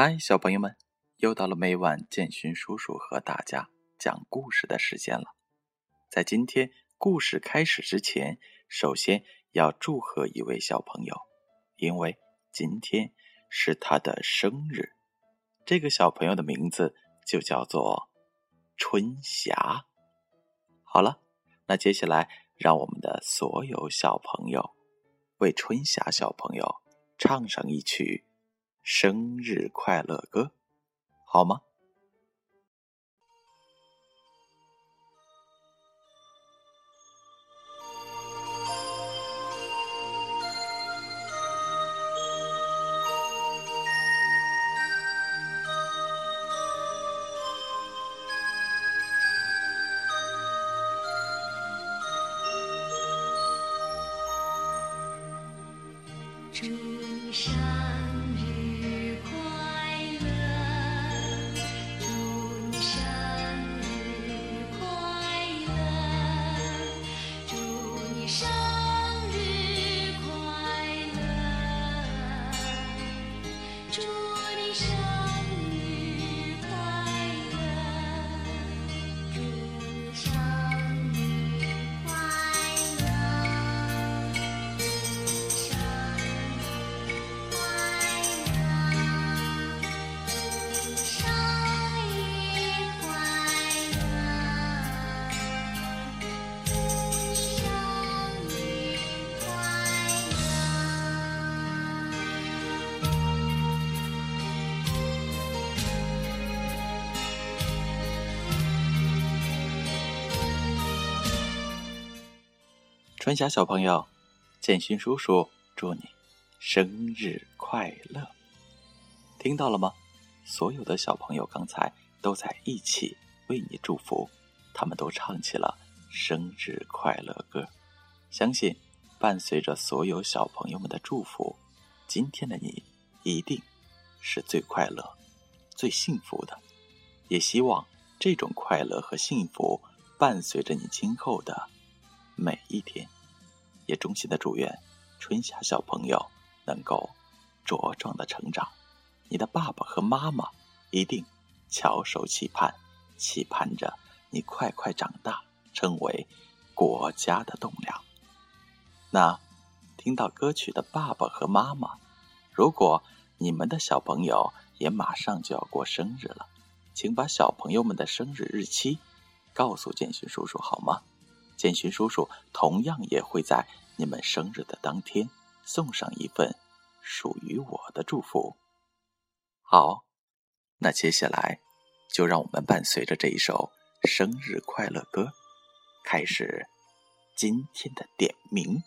嗨，小朋友们，又到了每晚建勋叔叔和大家讲故事的时间了。在今天故事开始之前，首先要祝贺一位小朋友，因为今天是他的生日。这个小朋友的名字就叫做春霞。好了，那接下来让我们的所有小朋友为春霞小朋友唱上一曲。生日快乐歌，好吗？春霞小朋友，建勋叔叔祝你生日快乐！听到了吗？所有的小朋友刚才都在一起为你祝福，他们都唱起了生日快乐歌。相信伴随着所有小朋友们的祝福，今天的你一定是最快乐、最幸福的。也希望这种快乐和幸福伴随着你今后的每一天。也衷心的祝愿春夏小朋友能够茁壮的成长，你的爸爸和妈妈一定翘首期盼，期盼着你快快长大，成为国家的栋梁。那听到歌曲的爸爸和妈妈，如果你们的小朋友也马上就要过生日了，请把小朋友们的生日日期告诉建勋叔叔好吗？建勋叔叔同样也会在你们生日的当天送上一份属于我的祝福。好，那接下来就让我们伴随着这一首生日快乐歌，开始今天的点名。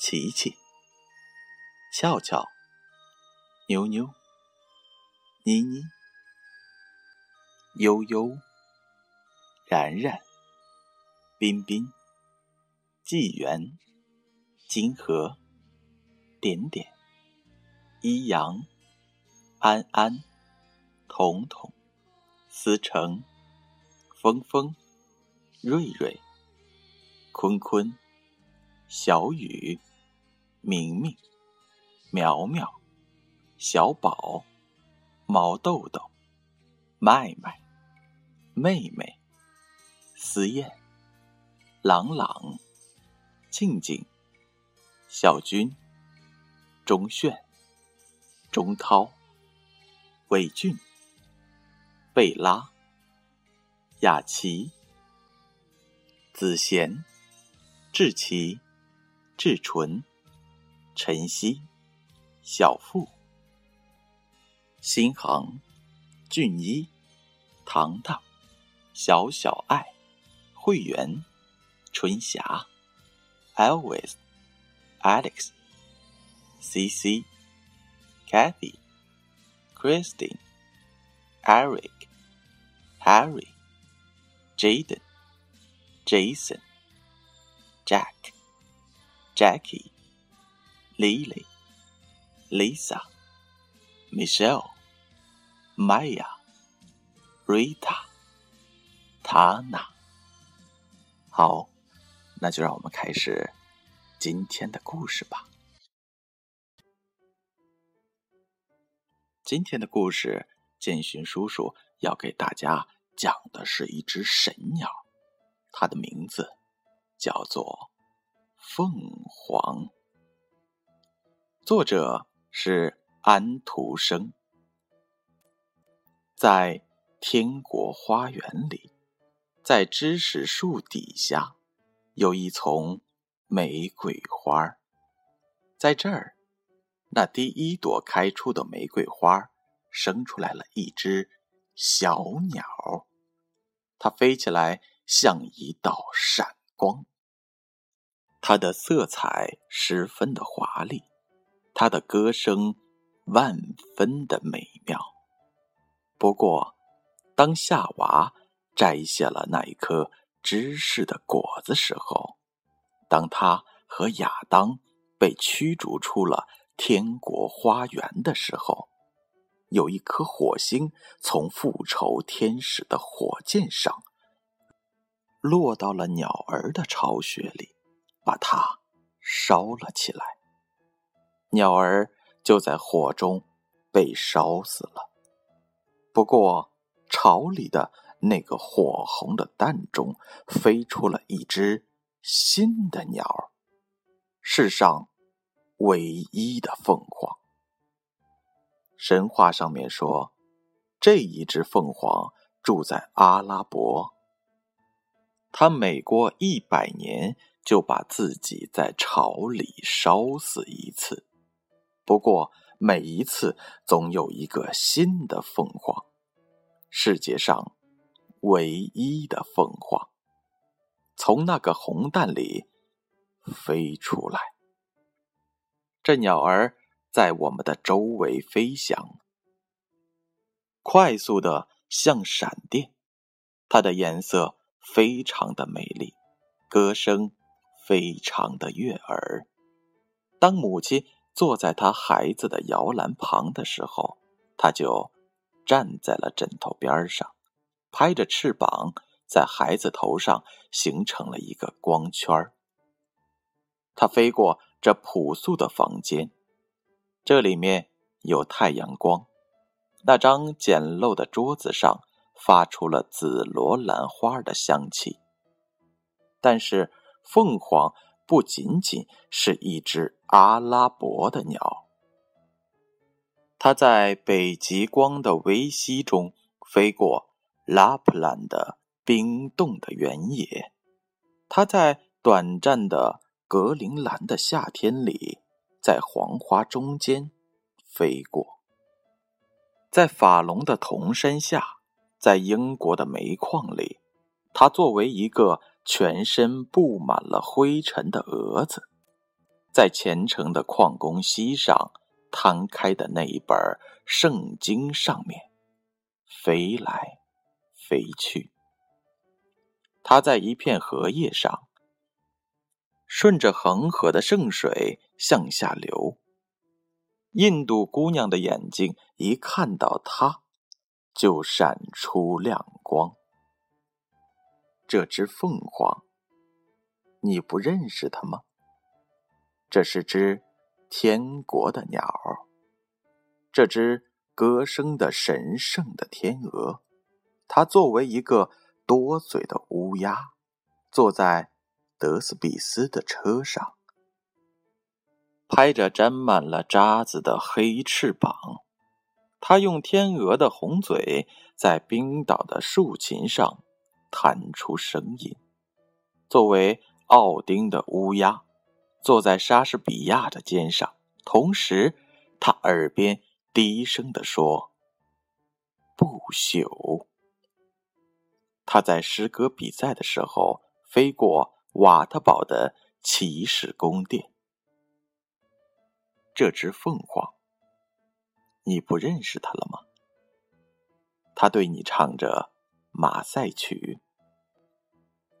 琪琪、俏俏、妞妞、妮妮、悠悠、然然。彬彬、纪元、金河、点点、一阳、安安、彤彤、思成、峰峰、瑞瑞、坤坤、小雨、明明、苗苗、小宝、毛豆豆、麦麦、妹妹、思燕。朗朗、静静、小军、钟炫、钟涛、伟俊、贝拉、雅琪、子贤、志奇、志纯、晨曦、小富、新航、俊一、糖糖、小小爱、会员。春霞，Elvis、Alex、CC、Kathy、Christine、Eric、Harry、Jaden、Jason、Jack、Jackie、Lily、Lisa、Michelle、Maya、Rita、Tana。好。那就让我们开始今天的故事吧。今天的故事，建勋叔叔要给大家讲的是一只神鸟，它的名字叫做凤凰。作者是安徒生。在天国花园里，在知识树底下，有一丛玫瑰花在这儿。那第一朵开出的玫瑰花，生出来了一只小鸟，它飞起来像一道闪光。它的色彩十分的华丽，它的歌声万分的美妙。不过，当夏娃摘下了那一颗知识的果子时候，当他和亚当被驱逐出了。天国花园的时候，有一颗火星从复仇天使的火箭上落到了鸟儿的巢穴里，把它烧了起来。鸟儿就在火中被烧死了。不过，巢里的那个火红的蛋中飞出了一只新的鸟世上。唯一的凤凰。神话上面说，这一只凤凰住在阿拉伯。它每过一百年就把自己在巢里烧死一次，不过每一次总有一个新的凤凰，世界上唯一的凤凰，从那个红蛋里飞出来。这鸟儿在我们的周围飞翔，快速的像闪电。它的颜色非常的美丽，歌声非常的悦耳。当母亲坐在她孩子的摇篮旁的时候，它就站在了枕头边上，拍着翅膀，在孩子头上形成了一个光圈儿。它飞过。这朴素的房间，这里面有太阳光。那张简陋的桌子上发出了紫罗兰花的香气。但是，凤凰不仅仅是一只阿拉伯的鸟，它在北极光的微息中飞过拉普兰的冰冻的原野，它在短暂的。格陵兰的夏天里，在黄花中间飞过，在法隆的铜山下，在英国的煤矿里，它作为一个全身布满了灰尘的蛾子，在虔诚的矿工膝上摊开的那一本圣经上面飞来飞去。它在一片荷叶上。顺着恒河的圣水向下流。印度姑娘的眼睛一看到它，就闪出亮光。这只凤凰，你不认识它吗？这是只天国的鸟，这只歌声的神圣的天鹅。他作为一个多嘴的乌鸦，坐在。德斯比斯的车上，拍着沾满了渣子的黑翅膀，他用天鹅的红嘴在冰岛的竖琴上弹出声音。作为奥丁的乌鸦，坐在莎士比亚的肩上，同时他耳边低声地说：“不朽。”他在诗歌比赛的时候飞过。瓦特堡的骑士宫殿，这只凤凰，你不认识它了吗？它对你唱着马赛曲，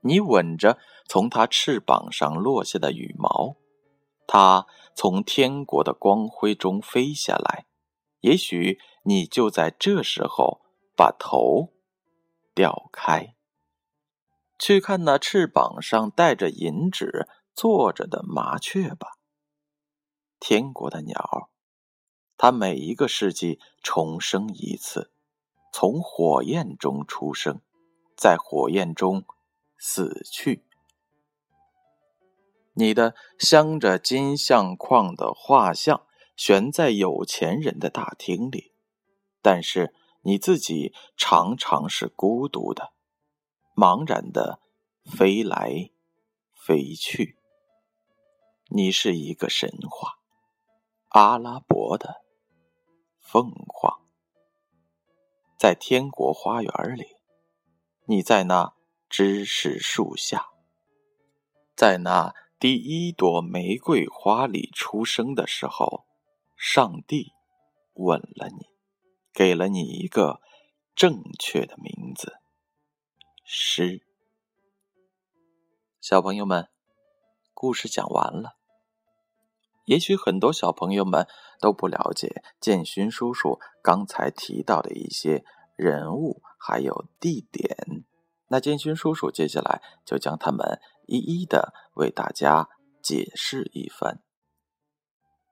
你吻着从它翅膀上落下的羽毛，它从天国的光辉中飞下来，也许你就在这时候把头掉开。去看那翅膀上带着银纸坐着的麻雀吧。天国的鸟，它每一个世纪重生一次，从火焰中出生，在火焰中死去。你的镶着金相框的画像悬在有钱人的大厅里，但是你自己常常是孤独的，茫然的飞来飞去。你是一个神话，阿拉伯的凤凰，在天国花园里，你在那知识树下，在那。第一朵玫瑰花里出生的时候，上帝吻了你，给了你一个正确的名字——诗。小朋友们，故事讲完了。也许很多小朋友们都不了解建勋叔叔刚才提到的一些人物还有地点，那建勋叔叔接下来就将他们。一一的为大家解释一番。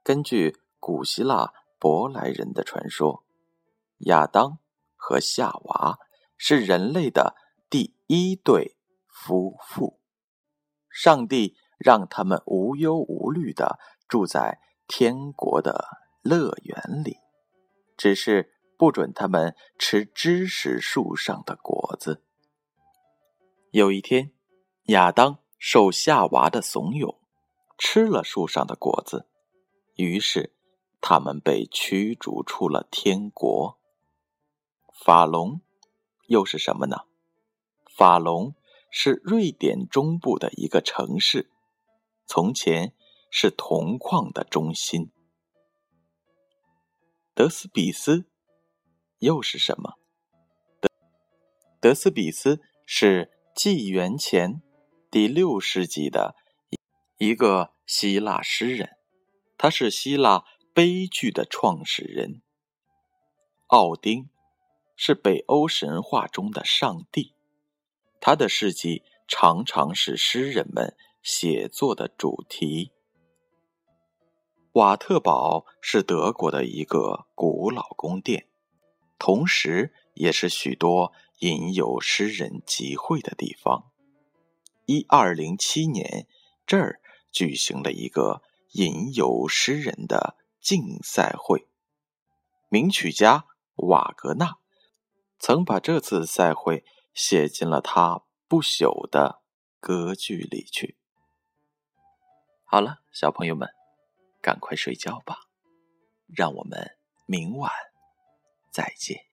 根据古希腊舶来人的传说，亚当和夏娃是人类的第一对夫妇。上帝让他们无忧无虑的住在天国的乐园里，只是不准他们吃知识树上的果子。有一天，亚当。受夏娃的怂恿，吃了树上的果子，于是他们被驱逐出了天国。法隆又是什么呢？法隆是瑞典中部的一个城市，从前是铜矿的中心。德斯比斯又是什么？德德斯比斯是纪元前。第六世纪的一个希腊诗人，他是希腊悲剧的创始人。奥丁是北欧神话中的上帝，他的事迹常常是诗人们写作的主题。瓦特堡是德国的一个古老宫殿，同时也是许多吟游诗人集会的地方。一二零七年，这儿举行了一个吟游诗人的竞赛会。名曲家瓦格纳曾把这次赛会写进了他不朽的歌剧里去。好了，小朋友们，赶快睡觉吧，让我们明晚再见。